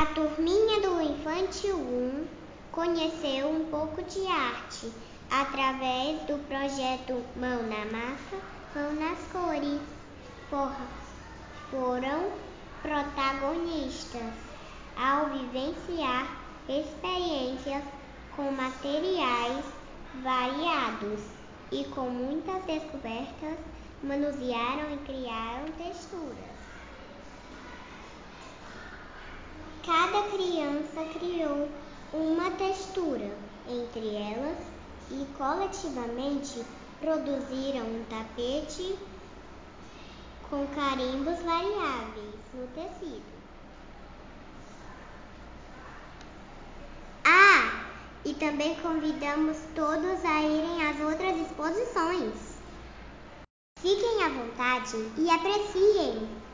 A turminha do Infantil 1 conheceu um pouco de arte através do projeto Mão na Massa, Mão nas Cores. foram protagonistas ao vivenciar experiências com materiais variados e com muitas descobertas, manusearam e criaram texturas. Criou uma textura entre elas e coletivamente produziram um tapete com carimbos variáveis no tecido. Ah, e também convidamos todos a irem às outras exposições. Fiquem à vontade e apreciem!